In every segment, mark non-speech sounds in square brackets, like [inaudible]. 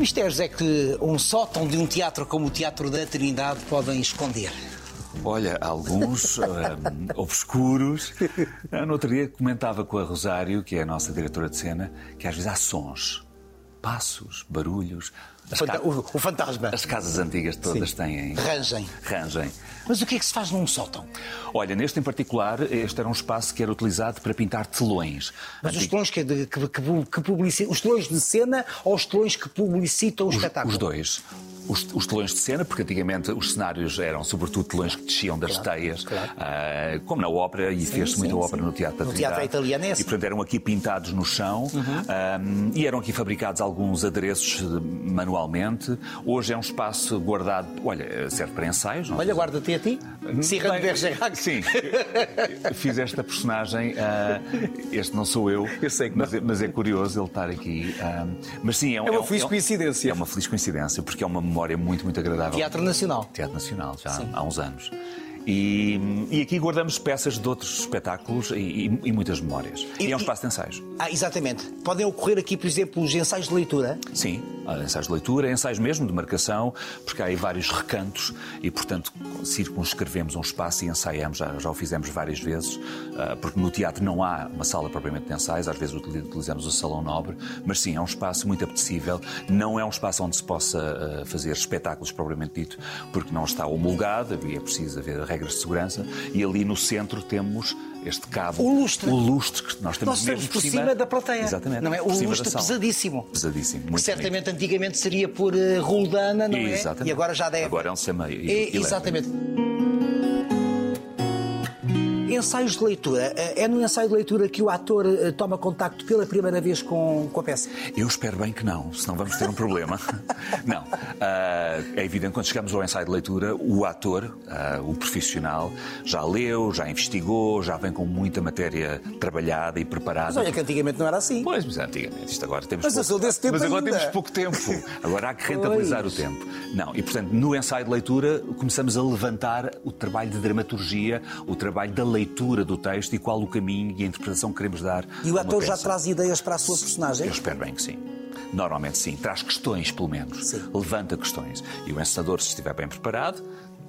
mistérios é que um sótão de um teatro como o Teatro da Trindade podem esconder? Olha, alguns [laughs] um, obscuros. No outro dia comentava com a Rosário, que é a nossa diretora de cena, que às vezes há sons, passos, barulhos. Fanta o, o, fantasma. As casas antigas todas Sim. têm. Rangem. Rangem. Mas o que é que se faz num sótão? Olha, neste em particular, este era um espaço que era utilizado para pintar telões. Mas os telões que, que, que, que publicitam. Os telões de cena ou os telões que publicitam o os, espetáculo? Os dois. Os, os, telões de cena, porque antigamente os cenários eram sobretudo telões que desciam das Claro, teias, claro. ah, como na ópera, e fez-se sim, muita sim. ópera no Teatro da No teatro Trindade. italiano é assim. E portanto eram aqui pintados no chão ah, e eram aqui fabricados alguns adereços manualmente. Hoje é um espaço guardado, olha, serve para ensaios. não é? Olha, guarda-te a ti. Cyrano de Bergerac. Sim, fiz esta personagem. ah, este não sou eu, Eu sei que mas, é- mas é curioso ele estar aqui. ah, mas sim, é, um- É uma um- feliz um- coincidência. É uma feliz coincidência, porque é uma memória muito, muito agradável. Teatro Nacional. Teatro Nacional, já há uns anos. E, e aqui guardamos peças de outros espetáculos e, e- e muitas memórias. E, é um espaço de ensaios. Ah, exatamente. Podem ocorrer aqui, por exemplo, os ensaios de leitura. Sim, ensaios de leitura, ensaios mesmo de marcação, porque há aí vários recantos e, portanto, circunscrevemos um espaço e ensaiamos, já, já o fizemos várias vezes, ah, porque no teatro não há uma sala propriamente de ensaios, às vezes utili- utilizamos o Salão Nobre, mas sim, é um espaço muito apetecível, não é um espaço onde se possa ah, fazer espetáculos propriamente dito, porque não está homologado e é preciso haver regras de segurança, e ali no centro temos este cabo. O lustre. O lustre que nós temos Nós mesmo por cima da plateia. Exatamente. Não é? O cima lustre pesadíssimo. Pesadíssimo. Que Muito certamente antigamente seria por eh, roldana, não é? Exatamente. E agora já deve. Agora é um sistema É, exatamente. Ensaios de leitura. É no ensaio de leitura que o ator eh, toma contacto pela primeira vez com, com a peça? Eu espero bem que não, senão vamos ter um problema. [laughs] não. Ah, é evidente, quando chegamos ao ensaio de leitura, o ator, ah, o profissional, já leu, já investigou, já vem com muita matéria trabalhada e preparada. Mas olha que antigamente não era assim. Pois, mas antigamente, isto agora temos Mas eu pouco... sou desse tempo Mas agora ainda. temos pouco tempo. [laughs] Agora há que rentabilizar Pois. o tempo. Não, e portanto, no ensaio de leitura, começamos a levantar o trabalho de dramaturgia, o trabalho da leitura do texto e qual o caminho e a interpretação que queremos dar. E o ator já traz ideias para a sua personagem? Eu espero bem que sim. Normalmente sim. Traz questões, pelo menos. Sim. Levanta questões. E o encenador, se estiver bem preparado,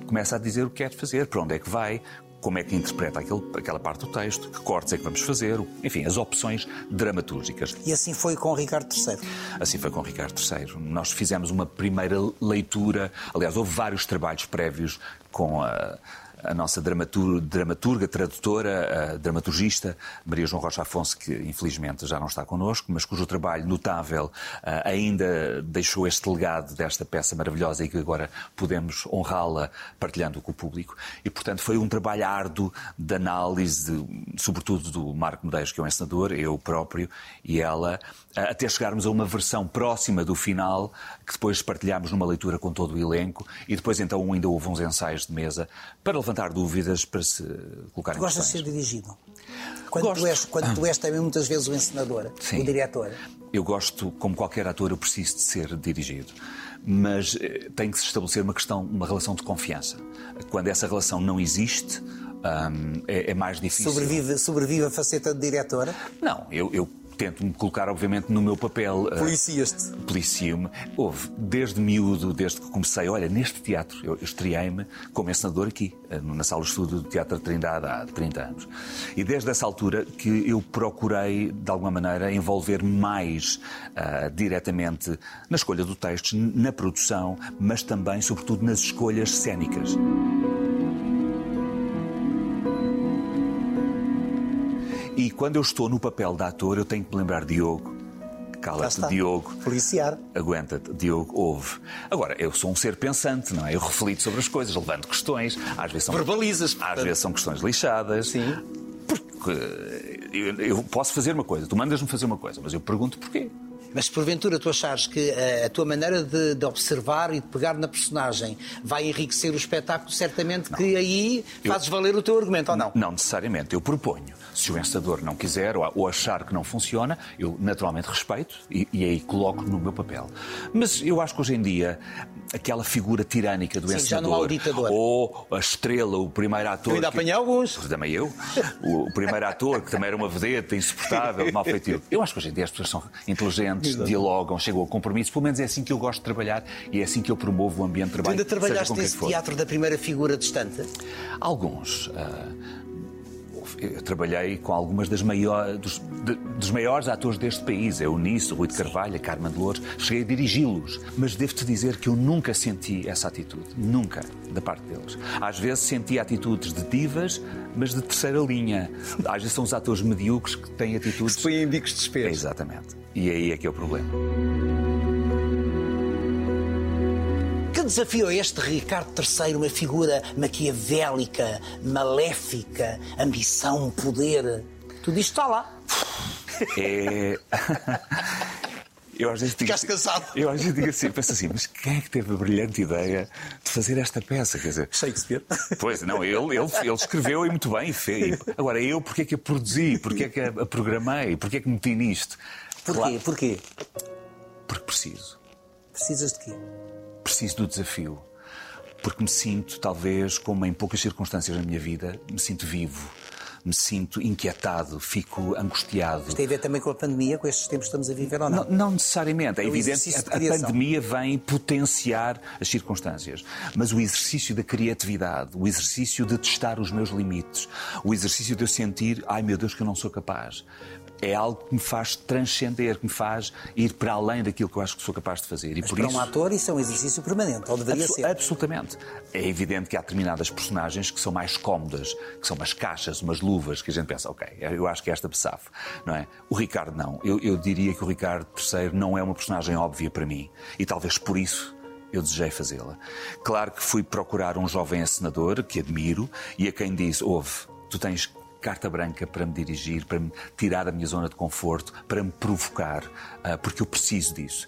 começa a dizer o que quer fazer, para onde é que vai, como é que interpreta aquele, aquela parte do texto, que cortes é que vamos fazer, enfim, as opções dramatúrgicas. E assim foi com o Ricardo III. Assim foi com o Ricardo III. Nós fizemos uma primeira leitura, aliás, houve vários trabalhos prévios com a, a nossa dramatur- dramaturga, tradutora, dramaturgista Maria João Rocha Afonso, que infelizmente já não está connosco, mas cujo trabalho notável ah, ainda deixou este legado desta peça maravilhosa e que agora podemos honrá-la partilhando com o público. E, portanto, foi um trabalho árduo de análise, de- sobretudo do Marco Medeiros, que é o encenador, eu próprio e ela, até chegarmos a uma versão próxima do final, que depois partilhámos numa leitura com todo o elenco, e depois então ainda houve uns ensaios de mesa para levantar dúvidas, para se colocar Tu em gostas de ser dirigido? Quando Gosto. tu, és, quando tu és também muitas vezes o encenador, Sim. o diretor. Eu gosto, como qualquer ator, eu preciso de ser dirigido. Mas eh, tem que se estabelecer uma questão, uma relação de confiança. Quando essa relação não existe, hum, é, é mais difícil. Sobrevive, sobrevive a faceta de diretora. Não, eu, eu tento me colocar, obviamente, no meu papel. eh, Policias-te. Policio-me. Houve, desde miúdo, desde que comecei, olha, neste teatro, eu, estreiei-me como encenador aqui, eh, na sala de estudo do Teatro da Trindade há 30 anos. E desde essa altura que eu procurei, de alguma maneira, envolver mais ah, diretamente na escolha do texto, na produção, mas também, sobretudo, nas escolhas cênicas. Quando eu estou no papel de ator, eu tenho que me lembrar Diogo. Cala-te. Diogo. Policiar. Aguenta-te, Diogo, ouve. Agora, eu sou um ser pensante, não é? Eu reflito sobre as coisas, levanto questões, às vezes são, Verbalizas, às portanto. vezes são questões lixadas. Sim. Porque eu, eu posso fazer uma coisa, tu mandas-me fazer uma coisa, mas eu pergunto porquê. Mas se porventura tu achares que eh, a tua maneira de, de observar e de pegar na personagem vai enriquecer o espetáculo, certamente que aí Eu- fazes valer o teu argumento, ou não? Não necessariamente, eu proponho. Se o encenador não quiser ou, ou achar que não funciona, eu naturalmente respeito e, e aí coloco no meu papel. Mas eu acho que hoje em dia aquela figura tirânica do não ditador. ou a estrela, o primeiro ator. Eu ainda que- apanhei alguns. Também eu. O, o primeiro ator, que também era uma vedeta, insuportável, [laughs] mal feitio. Eu acho que hoje em dia as pessoas são inteligentes Exato. dialogam, chegam a compromisso. Pelo menos é assim que eu gosto de trabalhar e é assim que eu promovo o ambiente de trabalho. Tu ainda trabalhaste nesse teatro da primeira figura distante? Alguns. Uh, eu trabalhei com algumas das maiores, dos, de, dos maiores atores deste país, a Eunice, o Rui de Carvalho, a Carmen de Louros, cheguei a dirigi-los, mas devo-te dizer que eu nunca senti essa atitude, nunca, da parte deles. Às vezes senti atitudes de divas, mas de terceira linha. Às vezes são os atores medíocres que têm atitudes... Que põem em bicos de desespero. Exatamente. E aí é que é o problema. Que desafio é este Ricardo III, uma figura maquiavélica, maléfica, ambição, poder? Tudo isto está lá. É. Eu às vezes digo, Ficaste cansado. Eu às vezes digo assim, penso assim, mas quem é que teve a brilhante ideia de fazer esta peça? Quer dizer, Shakespeare. Pois, não, ele, ele, ele escreveu e muito bem e fez. Agora, eu, porque é que a produzi? Porque é que a programei? Porque é que meti nisto? Porquê? Claro, Porquê? Porque preciso. Precisas de quê? Preciso do desafio. Porque me sinto, talvez, como em poucas circunstâncias na minha vida, me sinto vivo, me sinto inquietado, fico angustiado. Isto tem a ver também com a pandemia, com estes tempos que estamos a viver ou não? Não, não necessariamente. É, é evidente que a, a pandemia vem potenciar as circunstâncias. Mas o exercício da criatividade, o exercício de testar os meus limites, o exercício de eu sentir, ai meu Deus, que eu não sou capaz é algo que me faz transcender, que me faz ir para além daquilo que eu acho que sou capaz de fazer. E Mas por para isso... um ator isso é um exercício permanente, ou deveria Abs ser. Absolutamente. É evidente que há determinadas personagens que são mais cómodas, que são umas caixas, umas luvas, que a gente pensa, ok, eu acho que esta Bessaf, não é? O Ricardo não. Eu, eu diria que o Ricardo III não é uma personagem óbvia para mim. E talvez por isso eu desejei fazê-la. Claro que fui procurar um jovem assinador que admiro e a quem disse: ouve, tu tens carta branca para me dirigir, para me tirar da minha zona de conforto, para me provocar, uh, porque eu preciso disso.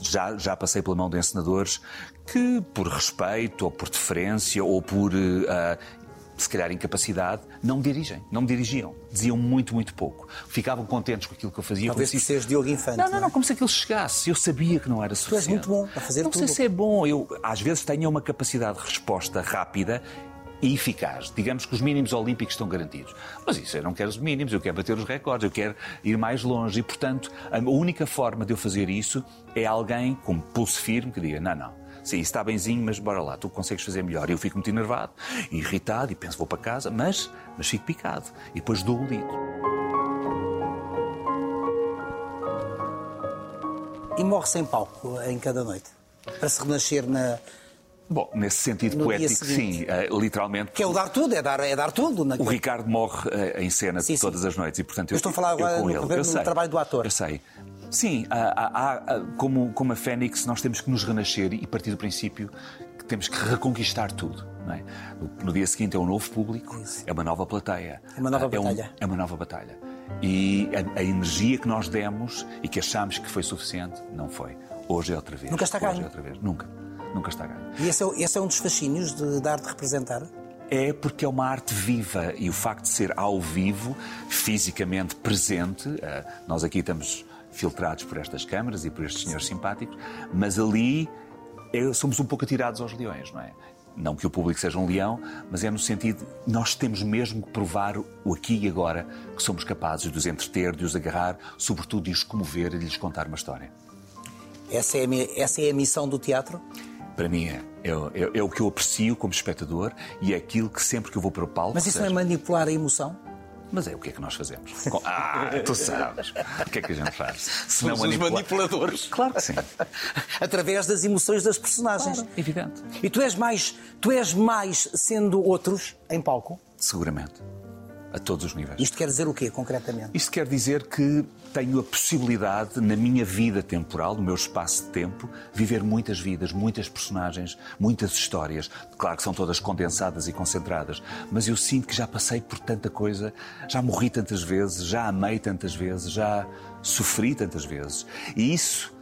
Já, já passei pela mão de encenadores que, por respeito, ou por deferência, ou por. Uh, se calhar incapacidade, não me dirigem, não me dirigiam. Diziam muito, muito pouco. Ficavam contentes com aquilo que eu fazia. Talvez se... seres Diogo Infante. Não, não, não, como se aquilo chegasse. Eu sabia que não era suficiente. Tu és muito bom a fazer não tudo. Não sei se é bom. Eu, às vezes, tenho uma capacidade de resposta rápida e eficaz. Digamos que os mínimos olímpicos estão garantidos. Mas isso eu não quero os mínimos, eu quero bater os recordes, eu quero ir mais longe. E, portanto, a única forma de eu fazer isso é alguém com pulso firme que diga: não, não. Sim, está benzinho, mas bora lá, tu consegues fazer melhor. Eu fico muito enervado, irritado e penso, vou para casa, mas, mas fico picado. E depois dou o litro. E morre sem palco em cada noite? Para se renascer na, Bom, nesse sentido no poético, sim, uh, literalmente. Que é o dar tudo, é dar, é dar tudo. Naquele... O Ricardo morre uh, em cena sim, todas sim. as noites e, portanto, eu, eu estou a falar agora no, no, no trabalho do ator. Eu sei. Sim, há, há, como, como a Fênix, nós temos que nos renascer e partir do princípio que temos que reconquistar tudo. É? No, dia seguinte é um novo público, Isso. é uma nova plateia. É uma nova batalha. É, um, é uma nova batalha. E a, a, energia que nós demos e que achamos que foi suficiente, não foi. Hoje é outra vez. Nunca está ganho. Hoje é outra vez. Nunca nunca está ganho. E esse é, esse é um dos fascínios de, de arte representar? É porque é uma arte viva e o facto de ser ao vivo, fisicamente presente, uh, nós aqui estamos filtrados por estas câmaras e por estes senhores simpáticos, mas ali é, somos um pouco atirados aos leões, não é? Não que o público seja um leão, mas é no sentido nós temos mesmo que provar o aqui e agora que somos capazes de os entreter, de os agarrar, sobretudo de os comover e de lhes contar uma história. Essa é a, essa é a missão do teatro? Para mim é, é, é, é, o que eu aprecio como espectador e é aquilo que sempre que eu vou para o palco. Mas isso seja... não é manipular a emoção? Mas é o que é que nós fazemos. Ah, tu sabes. O que é que a gente faz? [laughs] Se Somos manipula... os manipuladores. Claro que sim. [laughs] Através das emoções das personagens. Claro, evidente. E tu és mais, tu és mais sendo outros em palco? Seguramente a todos os níveis. Isto quer dizer o quê, concretamente? Isto quer dizer que tenho a possibilidade, na minha vida temporal, no meu espaço de tempo, viver muitas vidas, muitas personagens, muitas histórias. Claro que são todas condensadas e concentradas, mas eu sinto que já passei por tanta coisa, já morri tantas vezes, já amei tantas vezes, já sofri tantas vezes. E isso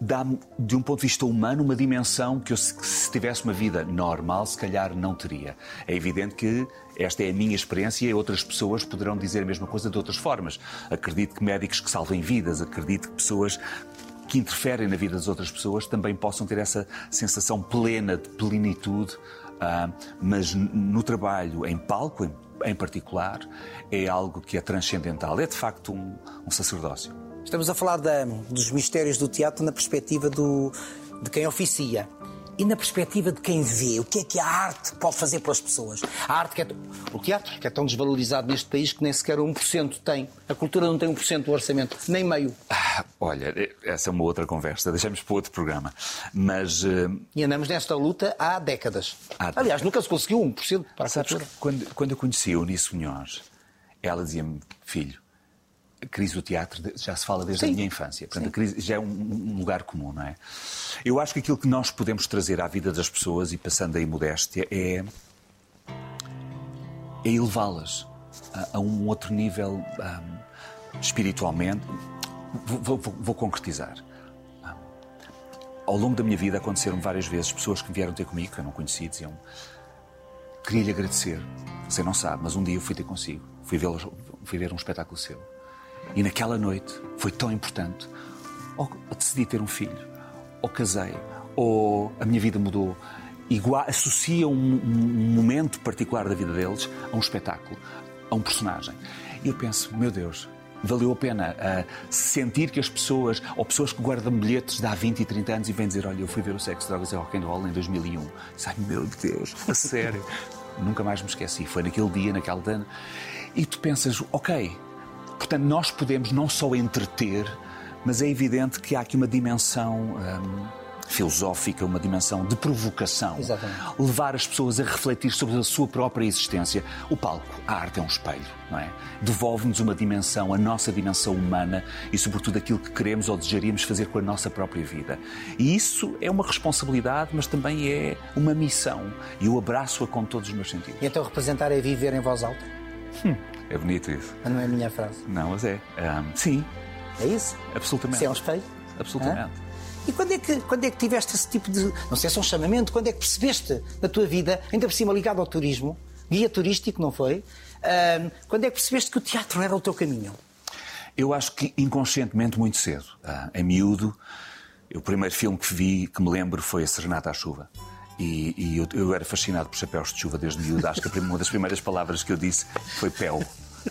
dá-me, de um ponto de vista humano, uma dimensão que eu, se tivesse uma vida normal, se calhar não teria. É evidente que esta é a minha experiência e outras pessoas poderão dizer a mesma coisa de outras formas. Acredito que médicos que salvem vidas, acredito que pessoas que interferem na vida das outras pessoas também possam ter essa sensação plena de plenitude, uh, mas no trabalho, em palco, em, em, particular, é algo que é transcendental. É de facto um, um sacerdócio. Estamos a falar da, dos mistérios do teatro na perspectiva do, de quem oficia e na perspectiva de quem vê. O que é que a arte pode fazer pelas pessoas? A arte que é, o teatro, que é tão desvalorizado neste país que nem sequer 1% tem. A cultura não tem 1% do orçamento, nem meio. Ah, olha, essa é uma outra conversa, deixamos para outro programa. Mas. Uh... E andamos nesta luta há décadas. Há Aliás, nunca se conseguiu 1% para a Sabes cultura. Quando, quando eu conheci a Eunice Munhoz, ela dizia-me, filho, a crise do teatro já se fala desde Sim. a minha infância. Portanto, Sim. a crise já é um, lugar comum, não é? Eu acho que aquilo que nós podemos trazer à vida das pessoas, e passando a imodéstia, é, é elevá-las a, a, um outro nível um, espiritualmente. Vou, vou, vou concretizar. Ao longo da minha vida aconteceram várias vezes pessoas que vieram ter comigo, que eu não conhecia, diziam queria-lhe agradecer. Você não sabe, mas um dia eu fui ter consigo. Fui, fui ver um espetáculo seu e naquela noite foi tão importante. Ou decidi ter um filho, ou casei, ou a minha vida mudou. Igual, associa um, um momento particular da vida deles a um espetáculo, a um personagem. E eu penso, meu Deus, valeu a pena uh, sentir que as pessoas, ou pessoas que guardam bilhetes de há 20 e 30 anos e vêm dizer: Olha, eu fui ver o Sexo, Drogas e Rock and Roll em 2001. Sai, meu Deus, a sério. [laughs] Nunca mais me esqueci. Foi naquele dia, naquele ano. E tu pensas: Ok, Portanto, nós podemos não só entreter, mas é evidente que há aqui uma dimensão hum, filosófica, uma dimensão de provocação. Exatamente. Levar as pessoas a refletir sobre a sua própria existência. O palco, a arte é um espelho, não é? Devolve-nos uma dimensão, a nossa dimensão humana e, sobretudo, aquilo que queremos ou desejaríamos fazer com a nossa própria vida. E isso é uma responsabilidade, mas também é uma missão. E eu abraço-a com todos os meus sentidos. E então representar é viver em voz alta? Hum. É bonito isso. Mas não é a minha frase. Não, mas é. Um, sim. É isso? Absolutamente. Se é um espelho? Absolutamente. Hã? E quando é, que, quando é que tiveste esse tipo de. Não sei se é um chamamento, quando é que percebeste na tua vida, ainda por cima ligado ao turismo, guia turístico, não foi? Um, quando é que percebeste que o teatro era o teu caminho? Eu acho que inconscientemente muito cedo. Uh, em miúdo, o primeiro filme que vi, que me lembro, foi A Serenata à Chuva. E, e eu, eu, era fascinado por chapéus de chuva desde miúdo. Acho que uma das primeiras palavras que eu disse foi Pel.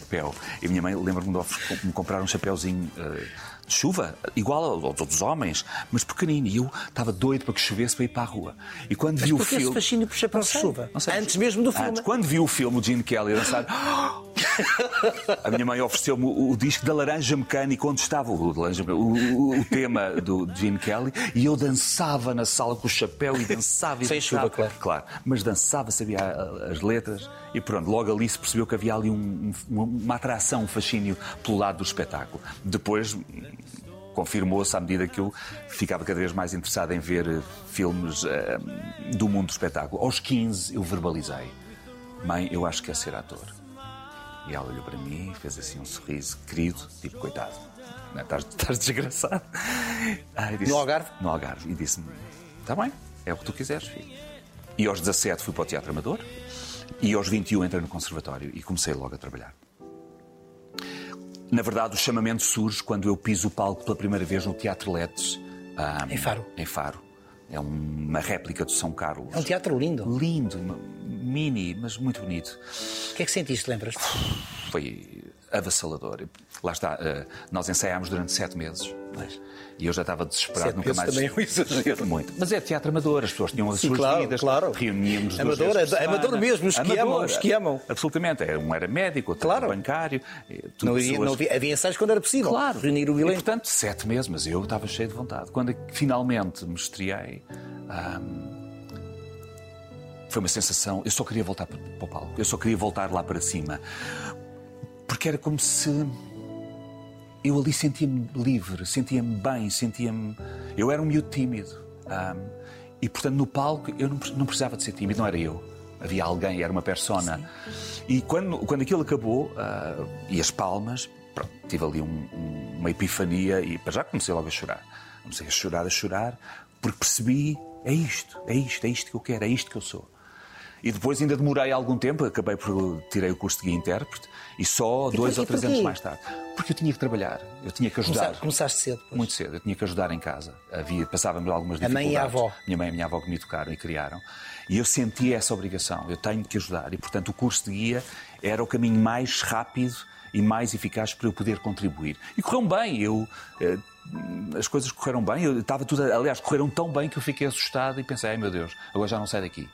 Pel. E a minha mãe lembra-me de me comprar um chapéuzinho uh, de chuva, igual aos outros homens, mas pequenino. E eu estava doido para que chovesse para ir para a rua. E quando mas vi o filme. esse fascínio por chapéus de chuva? Antes mesmo do filme. Antes, quando vi o filme, o Gene Kelly dançar. [laughs] A minha mãe ofereceu-me o, o, disco da Laranja Mecânica, onde estava o, o, o tema do Gene Kelly, e eu dançava na sala com o chapéu e dançava e Sem dançava. chuva, claro. Claro, mas dançava, sabia as letras, e pronto, logo ali se percebeu que havia ali um, uma atração, um fascínio pelo lado do espetáculo. Depois confirmou-se à medida que eu ficava cada vez mais interessado em ver eh, filmes uh, do mundo do espetáculo. Aos 15 eu verbalizei: Mãe, eu acho que é ser ator. E ela olhou para mim, fez assim um sorriso querido, tipo, coitado, não, é? estás, estás desgraçado. disse, no Algarve? No Algarve. E disse-me: Está bem, é o que tu quiseres, filho. E aos 17 fui para o Teatro Amador. E aos 21 entrei no Conservatório e comecei logo a trabalhar. Na verdade, o chamamento surge quando eu piso o palco pela primeira vez no Teatro Letes. Um, em Faro. Em Faro. É uma réplica do São Carlos. É um teatro lindo. Lindo, mini, mas muito bonito. O que é que sentiste, lembras-te? Foi avassalador. Lá está, uh, nós ensaiámos durante sete meses. Mas... E eu já estava desesperado, Sete nunca mais. também é um exagero. Muito. Mas é teatro amador, as pessoas tinham as Sim, suas claro, vidas, claro. reuníamos amador, duas vezes amador mesmo, os que amam, os que amam. Absolutamente. Um era médico, outro claro. era bancário. Não havia, pessoas... não havia, havia ensaios quando era possível. Claro. Reunir o elenco. Portanto, sete meses, mas eu estava cheio de vontade. Quando finalmente me estreiei. foi uma sensação. Eu só queria voltar para o palco. Eu só queria voltar lá para cima. Porque era como se eu ali sentia-me livre, sentia-me bem, sentia-me. Eu era um miúdo tímido. Um, e, portanto, no palco eu não, não, precisava de ser tímido, não era eu. Havia alguém, era uma persona. Sim. E quando, quando aquilo acabou, uh, e as palmas, pronto, tive ali um, um, uma epifania e já comecei logo a chorar. Comecei a chorar, a chorar, porque percebi: é isto, é isto, é isto que eu quero, é isto que eu sou. E depois ainda demorei algum tempo, acabei por tirei o curso de guia intérprete e só e dois ou três anos mais tarde. Porque eu tinha que trabalhar, eu tinha que ajudar. Começaste, começaste cedo? Pois. Muito cedo, eu tinha que ajudar em casa. Havia, passávamos algumas dificuldades. A mãe e a avó? Minha mãe e a minha avó que me educaram e criaram. E eu sentia essa obrigação, eu tenho que ajudar. E, portanto, o curso de guia era o caminho mais rápido e mais eficaz para eu poder contribuir. E correu bem, eu. Eh, as coisas correram bem, eu estava tudo. Aliás, correram tão bem que eu fiquei assustado e pensei, ai meu Deus, agora já não sai daqui.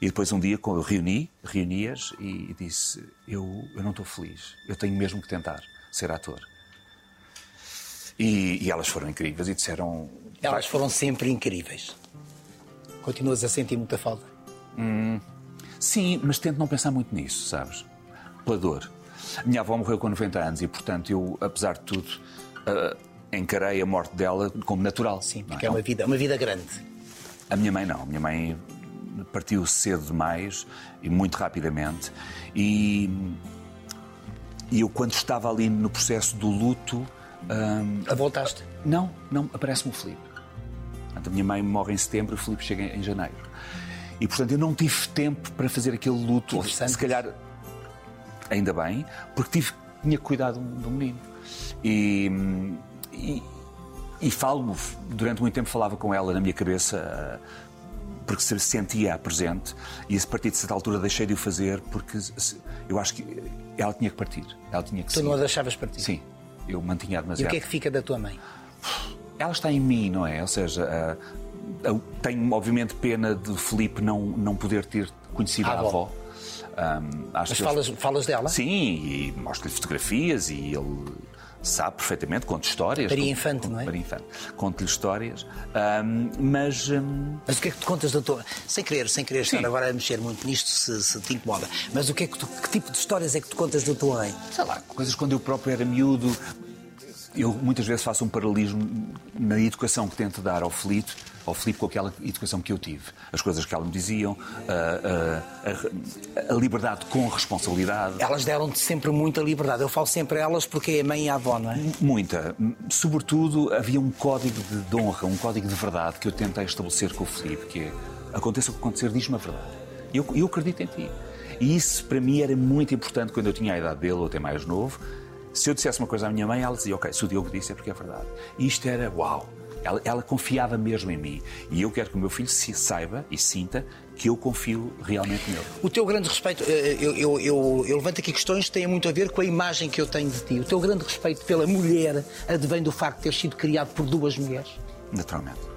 E depois um dia eu reuni, reuni-as e disse: eu, eu não estou feliz, eu tenho mesmo que tentar ser ator. E, e elas foram incríveis e disseram. Elas foram sempre incríveis. Continuas a sentir muita falta? Hum, sim, mas tento não pensar muito nisso, sabes? Pela dor. Minha avó morreu com 90 anos e, portanto, eu, apesar de tudo, uh, encarei a morte dela como natural. Sim, porque é? é uma vida, uma vida grande. A minha mãe não. A minha mãe partiu cedo demais e muito rapidamente. E, e eu, quando estava ali no processo do luto. Um, a voltaste? Não, não, aparece-me o Filipe. A minha mãe morre em setembro e o Filipe chega em janeiro. E, portanto, eu não tive tempo para fazer aquele luto. Se calhar, ainda bem, porque tive, tinha cuidado do menino. E, e, e falo, durante muito tempo falava com ela na minha cabeça, porque se sentia presente, e a partir de certa altura deixei de o fazer, porque eu acho que ela tinha que partir. Ela tinha que tu não a deixavas partir? Sim, eu mantinha demasiado. E o que é que fica da tua mãe? Ela está em mim, não é? Ou seja, uh, tenho obviamente pena de Felipe não, não poder ter conhecido a, a avó. Um, Mas falas, falas dela? Sim, e mostro-lhe fotografias e ele sabe perfeitamente, conta histórias. Maria Infante, não é? Maria Infante. Conta-lhe histórias, mas... Mas o que é que tu contas da tua... Sem querer, sem querer estar agora a mexer muito nisto, se, se, te incomoda, mas o que é que tu... Que tipo de histórias é que tu contas da tua mãe? Sei lá, coisas quando eu próprio era miúdo, eu muitas vezes faço um paralelismo na educação que tento dar ao Felipe, ao Felipe com aquela educação que eu tive. As coisas que elas me diziam, a, a, a, liberdade com responsabilidade. Elas deram-te sempre muita liberdade. Eu falo sempre a elas porque é a mãe e a avó, não é? Muita. Sobretudo, havia um código de honra, um código de verdade que eu tentei estabelecer com o Felipe, que é, aconteça o que acontecer, diz-me a verdade. Eu, eu acredito em ti. E isso, para mim, era muito importante quando eu tinha a idade dele, ou até mais novo, se eu dissesse uma coisa à minha mãe, ela dizia, ok, se o Diogo disse é porque é verdade. E isto era, uau, ela, ela, confiava mesmo em mim. E eu quero que o meu filho se saiba e sinta que eu confio realmente nele. O teu grande respeito, eh, eu, eu, eu, eu, levanto aqui questões que têm muito a ver com a imagem que eu tenho de ti. O teu grande respeito pela mulher advém do facto de ter sido criado por duas mulheres? Naturalmente.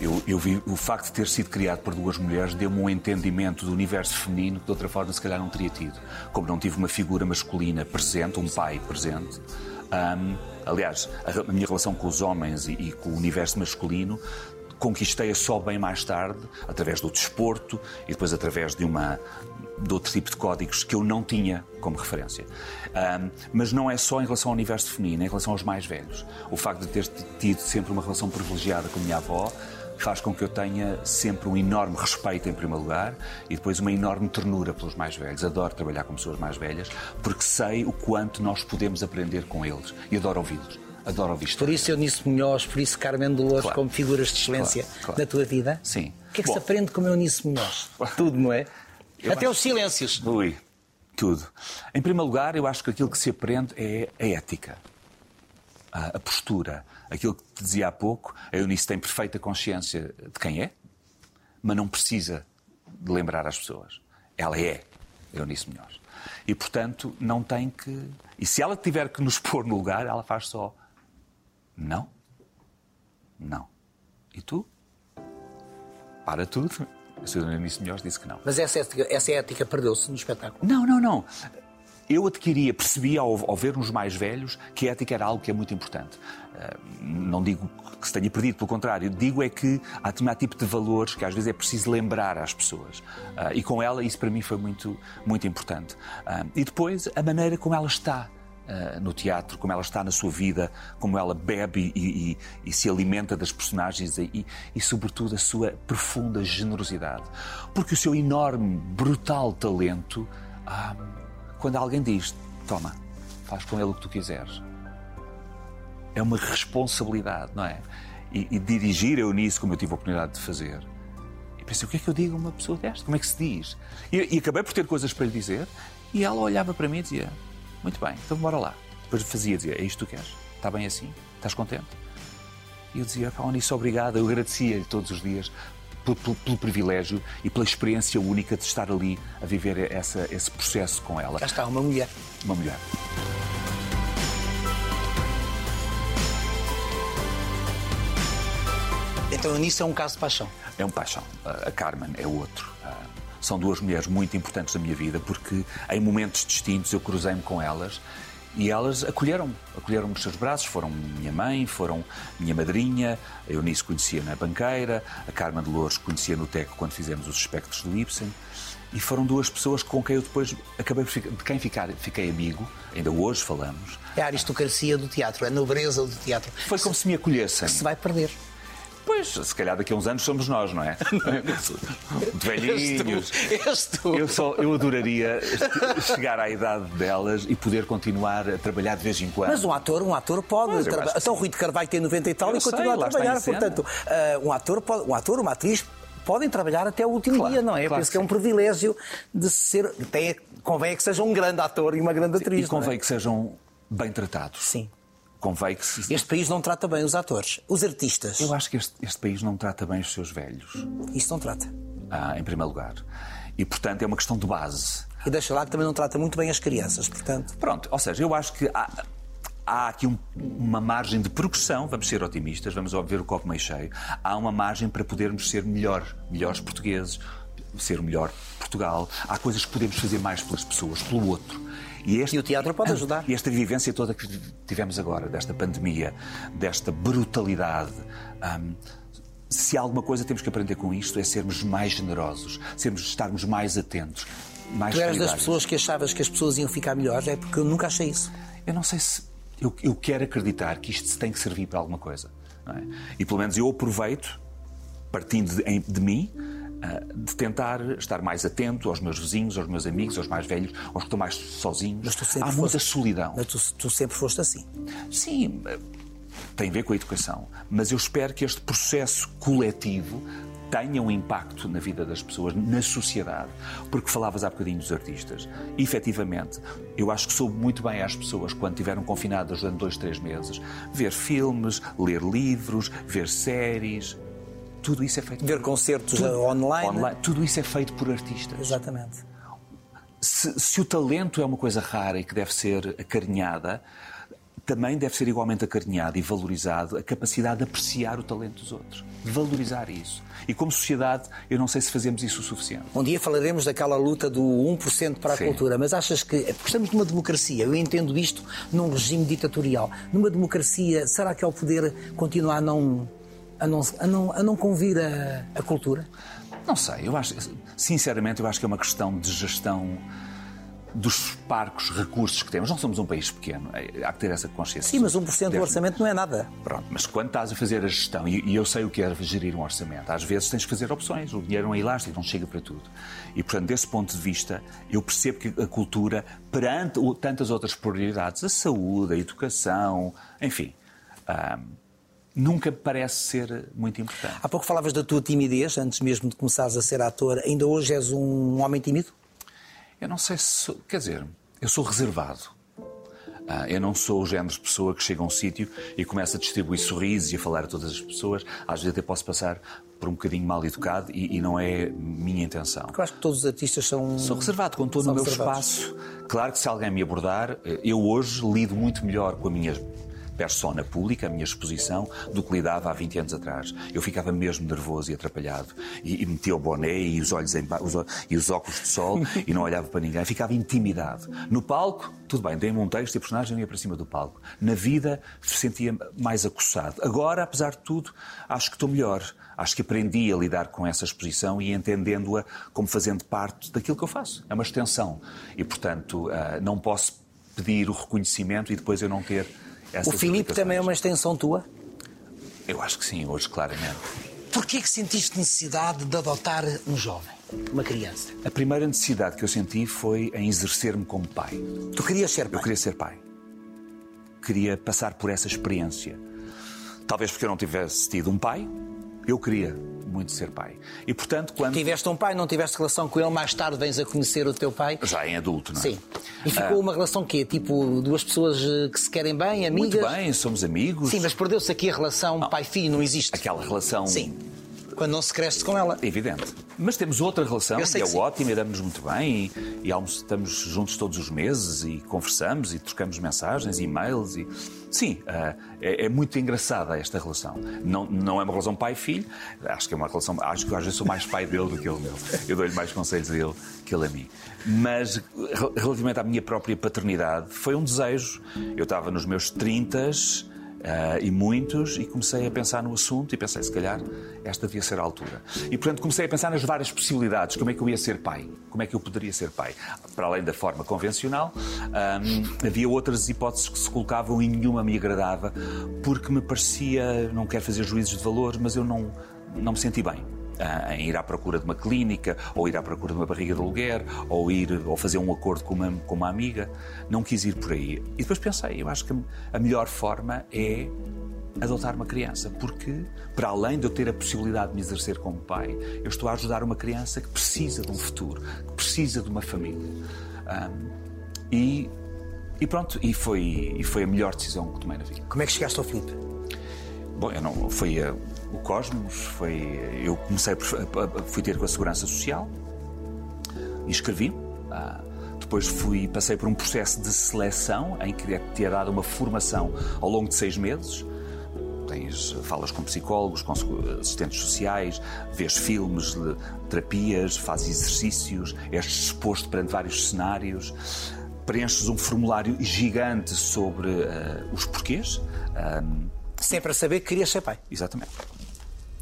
Eu, eu, vi o facto de ter sido criado por duas mulheres deu-me um entendimento do universo feminino que de outra forma se calhar não teria tido. Como não tive uma figura masculina presente, um pai presente. Um, aliás, a, a, minha relação com os homens e, e com o universo masculino conquistei-a só bem mais tarde, através do desporto e depois através de uma de outro tipo de códigos que eu não tinha como referência. Um, mas não é só em relação ao universo feminino, é em relação aos mais velhos. O facto de ter tido sempre uma relação privilegiada com a minha avó faz com que eu tenha sempre um enorme respeito, em primeiro lugar, e depois uma enorme ternura pelos mais velhos. Adoro trabalhar com pessoas mais velhas, porque sei o quanto nós podemos aprender com eles e adoro ouvi-los. Adoro ouvir Por isso Eunice Munhoz, por isso Carmen Dolores, claro. como figuras de excelência claro, claro. da tua vida? Sim. O que é que Bom. se aprende com Eunice Munhoz? [laughs] Tudo, não é? Eu Até acho... os silêncios. Ui, tudo. Em primeiro lugar, eu acho que aquilo que se aprende é a ética, a, postura. Aquilo que te dizia há pouco, a Eunice tem perfeita consciência de quem é, mas não precisa de lembrar às pessoas. Ela é Eunice Munhoz. E, portanto, não tem que. E se ela tiver que nos [laughs] pôr no lugar, ela faz só. Não. Não. E tu? Para tudo a Sra. Eunice Melhores disse que não. Mas essa ética, essa ética perdeu-se no espetáculo? Não, não, não. Eu adquiria, percebia ao, ao ver nos mais velhos que a ética era algo que é muito importante. Uh, não digo que se tenha perdido, pelo contrário, digo é que há determinado tipo de valores que às vezes é preciso lembrar às pessoas. Uh, e com ela isso para mim foi muito, muito importante. Uh, e depois a maneira como ela está uh, no teatro, como ela está na sua vida, como ela bebe e, e, e se alimenta das personagens e, e, sobretudo, a sua profunda generosidade. Porque o seu enorme, brutal talento, ah, quando alguém diz: Toma, faz com ele o que tu quiseres, é uma responsabilidade, não é? E, dirigir eu nisso, como eu tive a oportunidade de fazer. Pensei: o que é que eu digo a uma pessoa desta? Como é que se diz? E, e acabei por ter coisas para lhe dizer. E ela olhava para mim e dizia: muito bem, então bora lá. Depois fazia, dizia, é isto que tu queres? Está bem assim? Estás contente? E eu dizia, pá, nisso obrigado, eu agradecia-lhe todos os dias pelo, pelo, pelo, privilégio e pela experiência única de estar ali a viver essa, esse processo com ela. Já está, uma mulher. Uma mulher. Então, nisso é um caso de paixão. É um paixão. A Carmen é outro. São duas mulheres muito importantes na minha vida porque em momentos distintos eu cruzei-me com elas e elas acolheram-me, acolheram-me nos seus braços, foram minha mãe, foram minha madrinha, a Eunice conhecia na banqueira, a Carmen de Louros conhecia no TEC quando fizemos os espectros do Ibsen. E foram duas pessoas com quem eu depois acabei de quem ficar, fiquei amigo, ainda hoje falamos. É a aristocracia do teatro, é a nobreza do teatro. Foi como se me acolhessem. Que se vai perder. Pois, se calhar daqui a uns anos somos nós, não é? [laughs] De velhinhos. [laughs] És tu. Eu, só, eu adoraria [laughs] chegar à idade delas e poder continuar a trabalhar de vez em quando. Mas um ator, um ator pode. Traba... Então o Rui de Carvalho tem 90 e tal eu e continua a trabalhar. Portanto, uh, um, ator pode, um ator, uma atriz podem trabalhar até o último claro, dia, não é? Claro Penso que, que é um privilégio de ser. Tem, convém que seja um grande ator e uma grande atriz. E convém é? que sejam bem tratados. Sim convém que se... Este país não trata bem os atores, os artistas. Eu acho que este, este país não trata bem os seus velhos. Isso não trata. Ah, em primeiro lugar. E, portanto, é uma questão de base. E deixa lá que também não trata muito bem as crianças, portanto. Pronto, ou seja, eu acho que há, há aqui um, uma margem de progressão, vamos ser otimistas, vamos ver o copo meio cheio. Há uma margem para podermos ser melhor, melhores portugueses, ser o melhor Portugal. Há coisas que podemos fazer mais pelas pessoas, pelo outro. E, este, e, o teatro pode ajudar. [coughs] E esta vivência toda que tivemos agora, desta pandemia, desta brutalidade. Um, se há alguma coisa temos que aprender com isto é sermos mais generosos, sermos estarmos mais atentos, mais Tu eras das pessoas que achavas que as pessoas iam ficar melhores, é porque eu nunca achei isso. Eu não sei se eu, eu quero acreditar que isto tem que servir para alguma coisa, é? E pelo menos eu aproveito partindo de, de mim de tentar estar mais atento aos meus vizinhos, aos meus amigos, aos mais velhos, aos que estão mais sozinhos. Há muita foste... solidão. Mas tu, tu sempre foste assim. Sim, tem a ver com a educação. Mas eu espero que este processo coletivo tenha um impacto na vida das pessoas, na sociedade. Porque falavas há bocadinho dos artistas. E, efetivamente, eu acho que soube muito bem às pessoas, quando estiveram confinadas durante dois, três meses, ver filmes, ler livros, ver séries, tudo isso é feito Ver por... concertos tudo, online. online. Tudo isso é feito por artistas. Exatamente. Se, se, o talento é uma coisa rara e que deve ser acarinhada, também deve ser igualmente acarinhado e valorizado a capacidade de apreciar o talento dos outros, de valorizar isso. E como sociedade, eu não sei se fazemos isso o suficiente. Um dia falaremos daquela luta do 1% para a Sim. cultura, mas achas que. Porque estamos numa democracia, eu entendo isto num regime ditatorial. Numa democracia, será que ao poder continuar a não a não, a não, a não convir a, a cultura? Não sei, eu acho, sinceramente, eu acho que é uma questão de gestão dos parcos recursos que temos. Não somos um país pequeno, é, há que ter essa consciência. Sim, mas 1% do orçamento não é nada. Pronto, mas quando estás a fazer a gestão, e eu sei o que é gerir um orçamento, às vezes tens que fazer opções, o dinheiro não é elástico, não chega para tudo. E, portanto, desse ponto de vista, eu percebo que a cultura, perante tantas outras prioridades, a saúde, a educação, enfim... Um, nunca parece ser muito importante. Há pouco falavas da tua timidez, antes mesmo de começares a ser ator. Ainda hoje és um homem tímido? Eu não sei se. Sou, quer dizer, eu sou reservado. Ah, eu não sou o género de pessoa que chega a um sítio e começa a distribuir sorrisos e a falar a todas as pessoas. Às vezes até posso passar por um bocadinho mal educado e, e não é minha intenção. Porque eu acho que todos os artistas são. Sou reservado, estou no meu espaço. Claro que se alguém me abordar, eu hoje lido muito melhor com a minha persona pública, a minha exposição, do que lidava há 20 anos atrás. Eu ficava mesmo nervoso e atrapalhado. E, e metia o boné e os olhos em, os, e os óculos de sol e não olhava para ninguém. Ficava intimidado. No palco, tudo bem, dei-me um texto e a personagem ia para cima do palco. Na vida, sentia mais acossado. Agora, apesar de tudo, acho que estou melhor. Acho que aprendi a lidar com essa exposição e entendendo-a como fazendo parte daquilo que eu faço. É uma extensão. E, portanto, ah, não posso pedir o reconhecimento e depois eu não ter o Filipe também é uma extensão tua? Eu acho que sim, hoje claramente. Porquê que sentiste necessidade de adotar um jovem, uma criança? A primeira necessidade que eu senti foi em exercer-me como pai. Tu querias ser pai? Eu queria ser pai. Queria passar por essa experiência. Talvez porque eu não tivesse tido um pai, eu queria muito ser pai. E, portanto, quando... Tiveste um pai, não tiveste relação com ele, mais tarde vens a conhecer o teu pai? Já em adulto, não é? Sim. E ficou ah. uma relação quê? Tipo, duas pessoas eh, que se querem bem, amigas? Muito bem, somos amigos. Sim, mas perdeu-se aqui a relação pai-filho, não existe? Aquela relação... Sim Quando não se cresce com ela. Evidente. Mas temos outra relação, e é ótima, e damos muito bem, e, e estamos juntos todos os meses, e conversamos, e trocamos mensagens, e-mails, e... Sim, uh, é, é, muito engraçada esta relação. Não, não é uma relação pai-filho, acho que é uma relação... Acho que às vezes sou mais pai dele do que ele meu. Eu dou-lhe mais conselhos a ele que ele a mim. Mas, relativamente à minha própria paternidade, foi um desejo. Eu estava nos meus 30 Uh, e muitos, e comecei a pensar no assunto e pensei, se calhar, esta devia ser a altura. E, portanto, comecei a pensar nas várias possibilidades, como é que eu ia ser pai, como é que eu poderia ser pai. Para além da forma convencional, um, havia outras hipóteses que se colocavam e nenhuma me agradava, porque me parecia, não quero fazer juízos de valor, mas eu não, não me senti bem em ir à procura de uma clínica, ou ir à procura de uma barriga de aluguer, ou ir ou fazer um acordo com uma, com uma amiga. Não quis ir por aí. E depois pensei, eu acho que a melhor forma é adotar uma criança, porque para além de eu ter a possibilidade de me exercer como pai, eu estou a ajudar uma criança que precisa de um futuro, que precisa de uma família. Um, e, e pronto, e foi, e foi a melhor decisão que tomei na vida. Como é que chegaste ao Filipe? Bom, eu não, foi a, o Cosmos, foi, eu comecei, fui ter com a Segurança Social, inscrevi ah, depois fui, passei por um processo de seleção em que tinha dado uma formação ao longo de seis meses. Tens, falas com psicólogos, com assistentes sociais, vês filmes terapias, fazes exercícios, és exposto perante vários cenários, preenches um formulário gigante sobre uh, os porquês. Um, Sempre a saber que querias ser pai. Exatamente.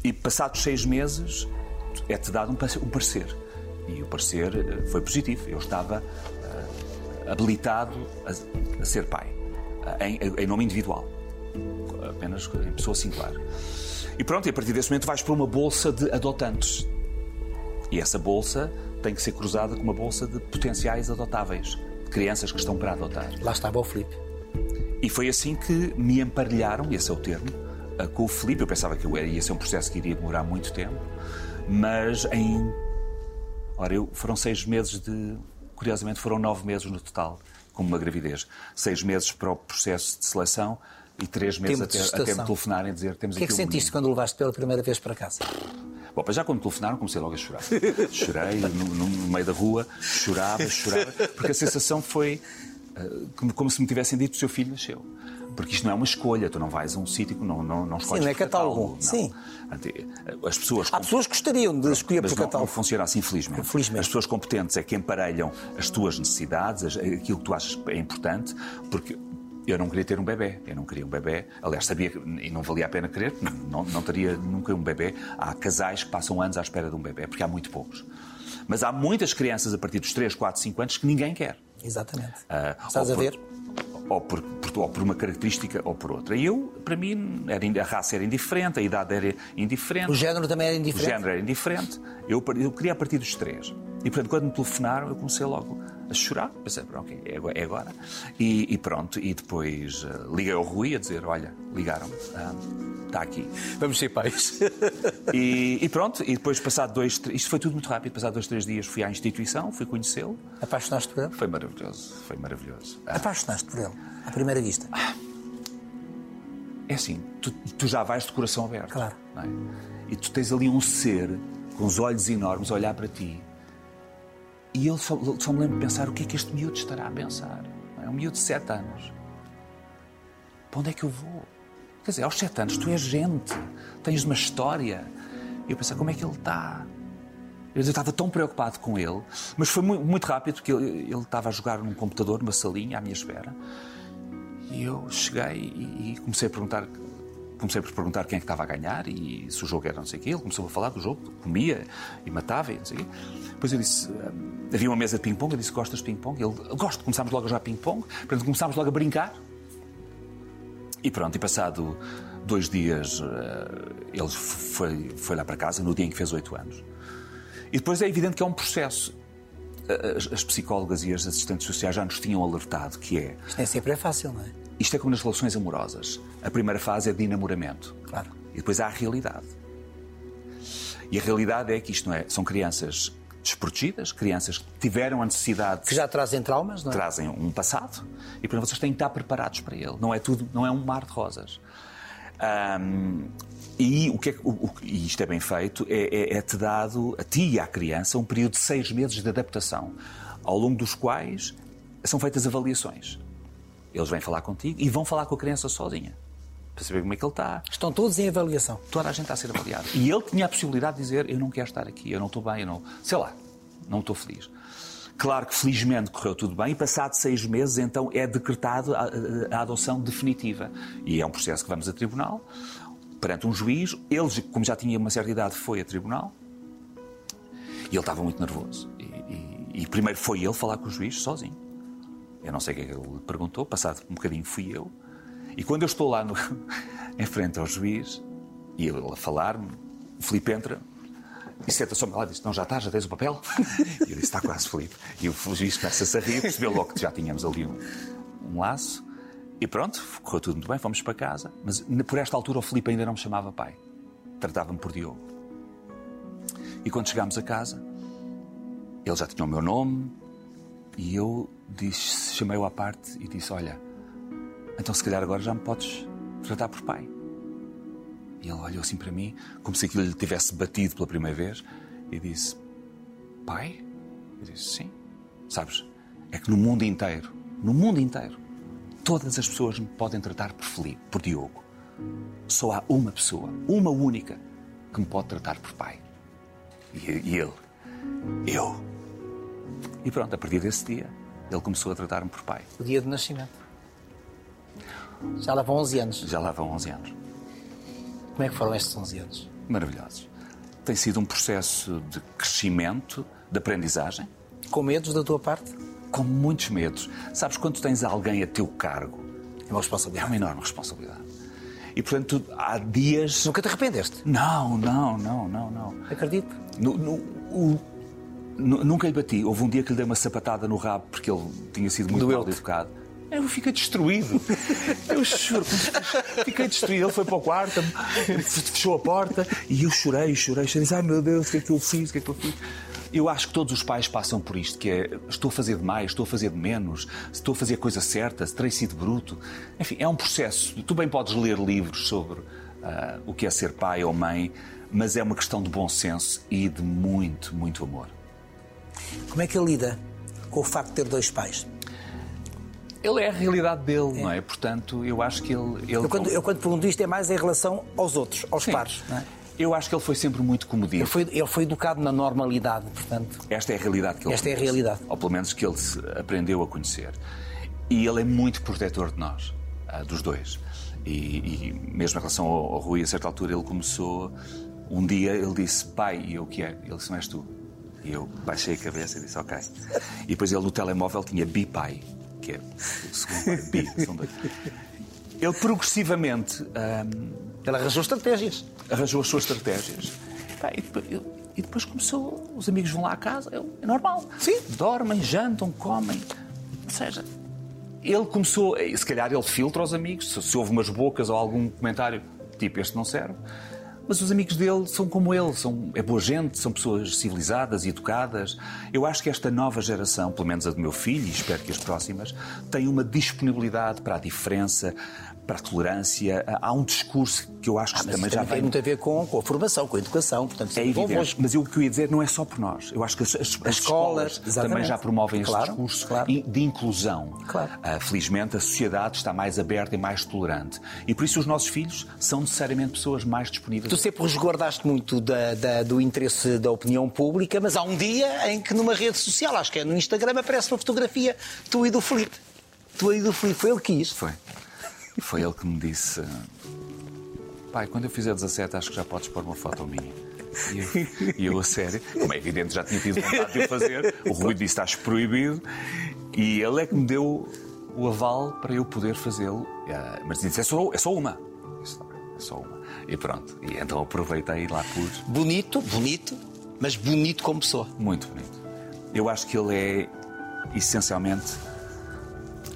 E passados seis meses é-te dado um parecer. E o parecer eh, foi positivo. Eu estava uh, habilitado a, a, ser pai, uh, em, em, nome individual, apenas em pessoa singular. E pronto, e a partir desse momento vais para uma bolsa de adotantes. E essa bolsa tem que ser cruzada com uma bolsa de potenciais adotáveis, de crianças que estão para adotar. Lá estava o Filipe. E foi assim que me emparelharam, esse é o termo, com o Felipe. Eu pensava que ia ser um processo que iria demorar muito tempo, mas em. Ora, eu, foram seis meses de. Curiosamente, foram nove meses no total, como uma gravidez. Seis meses para o processo de seleção e três meses até, até, me telefonarem e dizer temos O que é que sentiste um quando o levaste pela primeira vez para casa? Bom, já quando me telefonaram comecei logo a chorar. [laughs] Chorei no, no, meio da rua, chorava, chorava, porque a sensação foi uh, como, como se me tivessem dito o seu filho nasceu. Porque isto não é uma escolha, tu não vais a um sítio que não, não, não escolhes Sim, não é catálogo. Sim. As pessoas... Há pessoas que gostariam de escolher por catálogo. Não funciona assim, infelizmente. infelizmente. As pessoas competentes é que emparelham as tuas necessidades, aquilo que tu achas que é importante, porque eu não queria ter um bebê, eu não queria um bebê. Aliás, sabia que e não valia a pena querer, não, não teria nunca um bebê. Há casais que passam anos à espera de um bebê, porque há muito poucos. Mas há muitas crianças a partir dos 3, 4, 5 anos que ninguém quer. Exatamente. Uh, Estás a ver? Ou por, ou por uma característica ou por outra. E eu, para mim, era, a raça era indiferente, a idade era indiferente. O género também era indiferente? O género era indiferente. Eu, eu queria a partir dos três. E, portanto, quando me telefonaram, eu comecei logo a chorar. Pensei, ok, é agora. É e, e pronto, e depois uh, liguei ao Rui a dizer, olha, ligaram-me, uh, está aqui. Vamos ser pais. [laughs] e, e, pronto, e depois, passado dois, três, isto foi tudo muito rápido, passado dois, três dias fui à instituição, fui conhecê-lo. Apaixonaste por ele? Foi maravilhoso, foi maravilhoso. Ah. Apaixonaste por ele, à primeira vista? É assim, tu, tu já vais de coração aberto. Claro. É? E tu tens ali um ser com os olhos enormes a olhar para ti e ele só, só me lembro de pensar o que é que este miúdo estará a pensar. É um miúdo de sete anos. Para onde é que eu vou? Quer dizer, aos sete anos tu és gente, tens uma história. E eu pensava, como é que ele está? Eu estava tão preocupado com ele, mas foi muito, rápido, porque ele, ele, estava a jogar num computador, numa salinha, à minha espera. E eu cheguei e, e comecei a perguntar comecei por perguntar quem é que estava a ganhar e se o jogo era não sei o quê. Ele começou a falar do jogo, comia e matava e não sei o quê. Depois eu disse, hum, havia uma mesa de ping-pong, eu disse, gostas de ping-pong? Ele, gosto, começámos logo a jogar ping-pong, portanto começámos logo a brincar. E pronto, e passado dois dias eh, ele foi, foi lá para casa, no dia em que fez oito anos. E depois é evidente que é um processo. As, as, psicólogas e as assistentes sociais já nos tinham alertado que é. Isto nem sempre é fácil, não é? Isto é como nas relações amorosas. A primeira fase é de enamoramento. Claro. E depois há a realidade. E a realidade é que isto não é. São crianças desprotegidas, crianças que tiveram a necessidade. Que já trazem traumas, não é? Trazem um passado e, portanto, vocês têm que estar preparados para ele. Não é tudo, não é um mar de rosas. Um, e, o que é, o, o, e isto é bem feito, é, é, é-te dado, a ti e à criança, um período de seis meses de adaptação, ao longo dos quais são feitas avaliações. Eles vêm falar contigo e vão falar com a criança sozinha, para saber como é que ele está. Estão todos em avaliação. Toda a gente está a ser avaliada. E ele tinha a possibilidade de dizer: Eu não quero estar aqui, eu não estou bem, eu não. Sei lá, não estou feliz. Claro que felizmente correu tudo bem e passado seis meses então é decretado a, a, adoção definitiva. E é um processo que vamos a tribunal, perante um juiz. Ele, como já tinha uma certa idade, foi a tribunal e ele estava muito nervoso. E, e, e primeiro foi ele falar com o juiz sozinho. Eu não sei o que é que ele perguntou, passado um bocadinho fui eu. E quando eu estou lá no, [laughs] em frente ao juiz e ele a falar-me, o Filipe entra e senta-se ao meu lado e diz: Não, já está, já tens o papel? [laughs] E eu disse: Está quase, Felipe. E o juiz começa-se a rir, percebeu logo que já tínhamos ali um, um, laço. E pronto, correu tudo muito bem, fomos para casa. Mas por esta altura o Felipe ainda não me chamava pai. Tratava-me por Diogo. E quando chegámos a casa, ele já tinha o meu nome e eu chamei-o à parte e disse: Olha, então se calhar agora já me podes tratar por pai. E ele olhou assim para mim, como se aquilo lhe tivesse batido pela primeira vez, e disse: Pai? Eu disse: Sim. Sabes, é que no mundo inteiro, no mundo inteiro, todas as pessoas me podem tratar por Felipe, por Diogo. Só há uma pessoa, uma única, que me pode tratar por pai. E, e ele, eu. E pronto, a partir desse dia, ele começou a tratar-me por pai. O dia de nascimento. Já lá vão 11 anos. Já lá vão 11 anos. Como é que foram estes 11 anos? Maravilhosos. Tem sido um processo de crescimento, de aprendizagem. Com medos da tua parte? Com muitos medos. Sabes, quando tens alguém a teu cargo... É uma responsabilidade. É uma enorme responsabilidade. E, portanto, há dias... Nunca te arrependeste? Não, não, não, não, não. Acredito. No, no, o, nunca lhe bati. Houve um dia que lhe dei uma sapatada no rabo porque ele tinha sido muito mal educado. Eu fiquei destruído. Eu choro. Fiquei destruído. Ele foi para o quarto, fechou a porta e eu chorei, chorei, chorei. Ai meu Deus, o que é que eu fiz? O que é que eu fiz? Eu acho que todos os pais passam por isto, que é estou a fazer de mais, estou a fazer de menos, estou a fazer a coisa certa, se terei sido bruto. Enfim, é um processo. Tu bem podes ler livros sobre uh, o que é ser pai ou mãe, mas é uma questão de bom senso e de muito, muito amor. Como é que ele lida com o facto de ter dois pais? ele é a realidade dele, é. não é? Portanto, eu acho que ele. ele eu, quando, eu, quando pergunto isto, é mais em relação aos outros, aos Sim. pares, não é? Eu acho que ele foi sempre muito comedido. Ele foi, ele foi educado na normalidade, portanto. Esta é a realidade que ele Esta conhece, é a realidade. Ou pelo menos que ele aprendeu a conhecer. E ele é muito protetor de nós, ah, dos dois. E, e mesmo em relação ao, ao, Rui, a certa altura ele começou. Um dia ele disse, pai, e eu o que é? Ele disse, não és tu. E eu baixei a cabeça e disse, ok. E depois ele no telemóvel tinha Bipai que é o segundo bi, [laughs] são dois. Ele progressivamente. Um, ele arranjou estratégias. Arranjou as suas estratégias. E depois, e depois começou, os amigos vão lá à casa, é normal. Sim. Dormem, jantam, comem. Ou seja, ele começou, se calhar ele filtra os amigos, se, se houve umas bocas ou algum comentário, tipo, este não serve. Mas os amigos dele são como ele, são, é boa gente, são pessoas civilizadas e educadas. Eu acho que esta nova geração, pelo menos a do meu filho, e espero que as próximas, tem uma disponibilidade para a diferença, para a tolerância. Há um discurso que eu acho que ah, também já tem muito a ver com, com, a formação, com a educação. Portanto, é evidente, mas eu, o que eu ia dizer não é só por nós. Eu acho que as, as, as escolas também já promovem claro, esse discurso claro. de inclusão. Claro. Uh, felizmente, a sociedade está mais aberta e mais tolerante. E por isso os nossos filhos são necessariamente pessoas mais disponíveis. Tu sempre resguardaste muito da, da, do interesse da opinião pública, mas há um dia em que numa rede social, acho que é no Instagram, aparece uma fotografia tu e do Felipe. Tu e do Felipe. Foi ele que quis. Foi. Foi ele que me disse: Pai, quando eu fizer 17, acho que já podes pôr uma foto minha. E eu, e eu, a sério, como é evidente, já tinha tido vontade de o fazer. O Rui disse: Estás proibido. E ele é que me deu o aval para eu poder fazê-lo. Ah, mas disse: É só, é só uma. Disse, é só uma. E pronto. E então aproveitei lá por. Bonito, bonito, mas bonito como pessoa. Muito bonito. Eu acho que ele é essencialmente.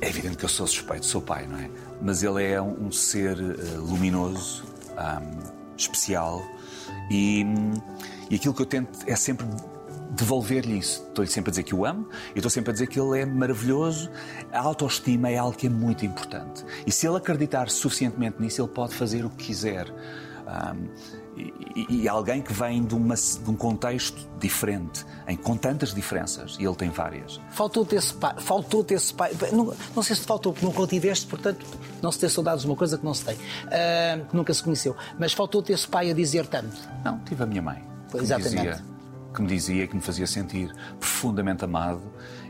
É evidente que eu sou suspeito, sou pai, não é? mas ele é um, ser uh, luminoso, um, especial e, e aquilo que eu tento é sempre devolver-lhe isso. Estou-lhe sempre a dizer que o amo e estou sempre a dizer que ele é maravilhoso. A autoestima é algo que é muito importante. E se ele acreditar suficientemente nisso, ele pode fazer o que quiser. Um, e, e, alguém que vem de, uma, de, um contexto diferente, em, com tantas diferenças, e ele tem várias. Faltou-te esse pai, faltou-te esse pai. Não, não sei se te faltou, porque nunca o tiveste, portanto, não se ter saudades de uma coisa que não se tem, uh, que nunca se conheceu. Mas faltou-te esse pai a dizer tanto. Não, tive a minha mãe. Pois, exatamente. Dizia, que me dizia, que me fazia sentir profundamente amado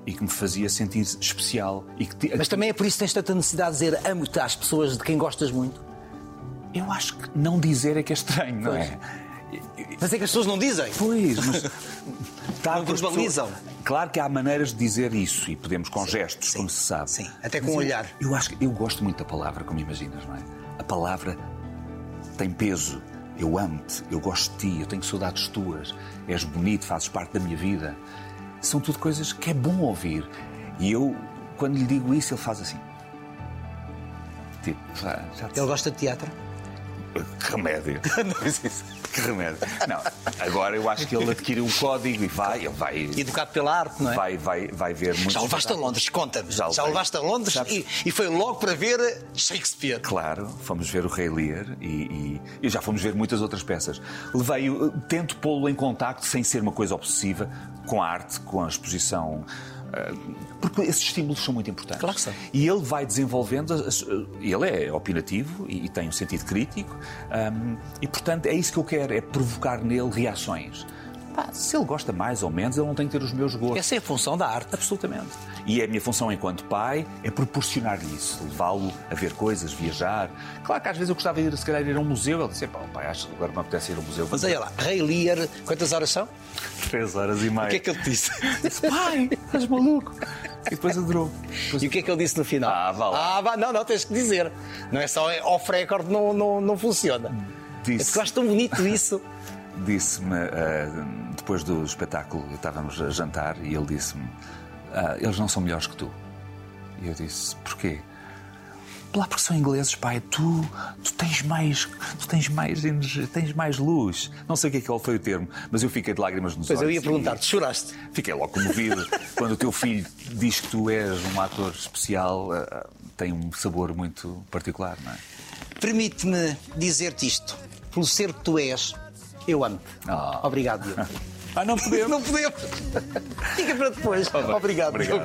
e que me fazia sentir especial. E que, Mas também é por isso que tens tanta necessidade de dizer amo-te às pessoas de quem gostas muito? Eu acho que não dizer é que é estranho, não é? Mas é que as pessoas não dizem. Pois, mas. [laughs] tá, não verbalizam. Claro que há maneiras de dizer isso e podemos com sim, gestos, sim, como se sabe. Sim, até com um olhar. Eu, eu acho que eu gosto muito da palavra, como imaginas, não é? A palavra tem peso. Eu amo-te, eu gosto de ti, eu tenho saudades tuas, és bonito, fazes parte da minha vida. São tudo coisas que é bom ouvir. E eu, quando lhe digo isso, ele faz assim. Tipo, já, já te... Ele gosta de teatro? Que remédio. [laughs] que remédio. Não, agora eu acho que ele adquiriu um código e vai, ele vai. Educado pela arte, não é? Vai, vai, vai ver muito. Já levaste a Londres, conta-me. Já, já levaste a Londres e, e, foi logo para ver Shakespeare. Claro, fomos ver o Rei Lear e, e, e já fomos ver muitas outras peças. Levei, tento pô-lo em contacto sem ser uma coisa obsessiva com a arte, com a exposição porque esses estímulos são muito importantes. Claro que são. E ele vai desenvolvendo, ele é opinativo e, tem um sentido crítico, e portanto é isso que eu quero, é provocar nele reações. Pá, se ele gosta mais ou menos, ele não tem que ter os meus gostos. Essa é a função da arte. Absolutamente. E a minha função enquanto pai é proporcionar-lhe isso, levá-lo a ver coisas, viajar. Claro que às vezes eu gostava de ir, se calhar, ir a um museu. Ele disse, pá, pai, acho que agora me apetece ir a um museu. Mas olha lá, Rei Lear, quantas horas são? Três horas e meia. O que é que ele disse? [laughs] disse, pai, estás maluco? E depois adorou. Depois... E o que é que ele disse no final? Ah, vá lá. Ah, vá, não, não, tens que dizer. Não é só off-record, não, não, não funciona. Disse... É porque eu acho tão bonito isso. [laughs] Disse-me, uh, depois do espetáculo, estávamos a jantar e ele disse-me: uh, Eles não são melhores que tu. E eu disse: Porquê? Lá porque são ingleses, pai, tu, tu tens mais, tu tens mais tens mais luz. Não sei o que é que foi o termo, mas eu fiquei de lágrimas nos pois olhos. Pois eu ia perguntar-te, choraste? Fiquei logo comovido. [laughs] Quando o teu filho diz que tu és um ator especial, uh, tem um sabor muito particular, não é? Permite-me dizer-te isto. Pelo ser que tu és, eu amo-te. Oh. Obrigado, Diogo. [laughs] Ah, não podemos? Não podemos. [laughs] Fica para depois. Obrigado. Obrigado.